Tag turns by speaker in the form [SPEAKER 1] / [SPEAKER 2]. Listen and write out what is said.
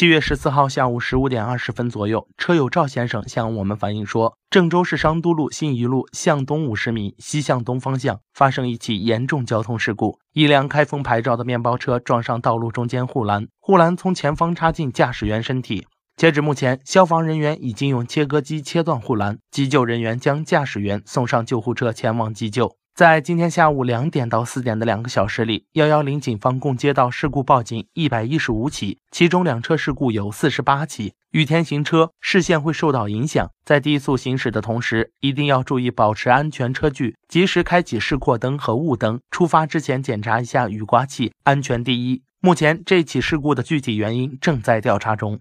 [SPEAKER 1] 七月十四号下午十五点二十分左右，车友赵先生向我们反映说，郑州市商都路信宜路向东五十米西向东方向发生一起严重交通事故，一辆开封牌照的面包车撞上道路中间护栏，护栏从前方插进驾驶员身体。截止目前，消防人员已经用切割机切断护栏，急救人员将驾驶员送上救护车前往急救。在今天下午两点到四点的两个小时里，幺幺零警方共接到事故报警一百一十五起，其中两车事故有四十八起。雨天行车，视线会受到影响，在低速行驶的同时，一定要注意保持安全车距，及时开启示廓灯和雾灯。出发之前检查一下雨刮器，安全第一。目前这起事故的具体原因正在调查中。